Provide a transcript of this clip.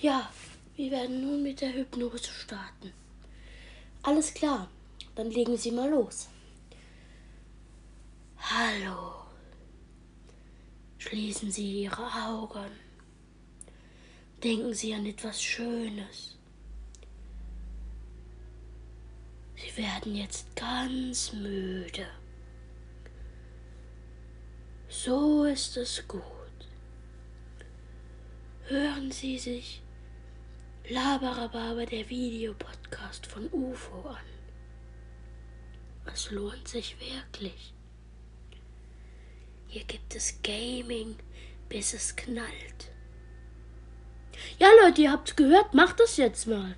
Ja, wir werden nun mit der Hypnose starten. Alles klar, dann legen Sie mal los. Hallo. Schließen Sie Ihre Augen. Denken Sie an etwas Schönes. Sie werden jetzt ganz müde. So ist es gut. Hören Sie sich Labarababa, der Videopodcast von UFO an. Es lohnt sich wirklich. Hier gibt es Gaming, bis es knallt. Ja, Leute, ihr habt's gehört, macht das jetzt mal.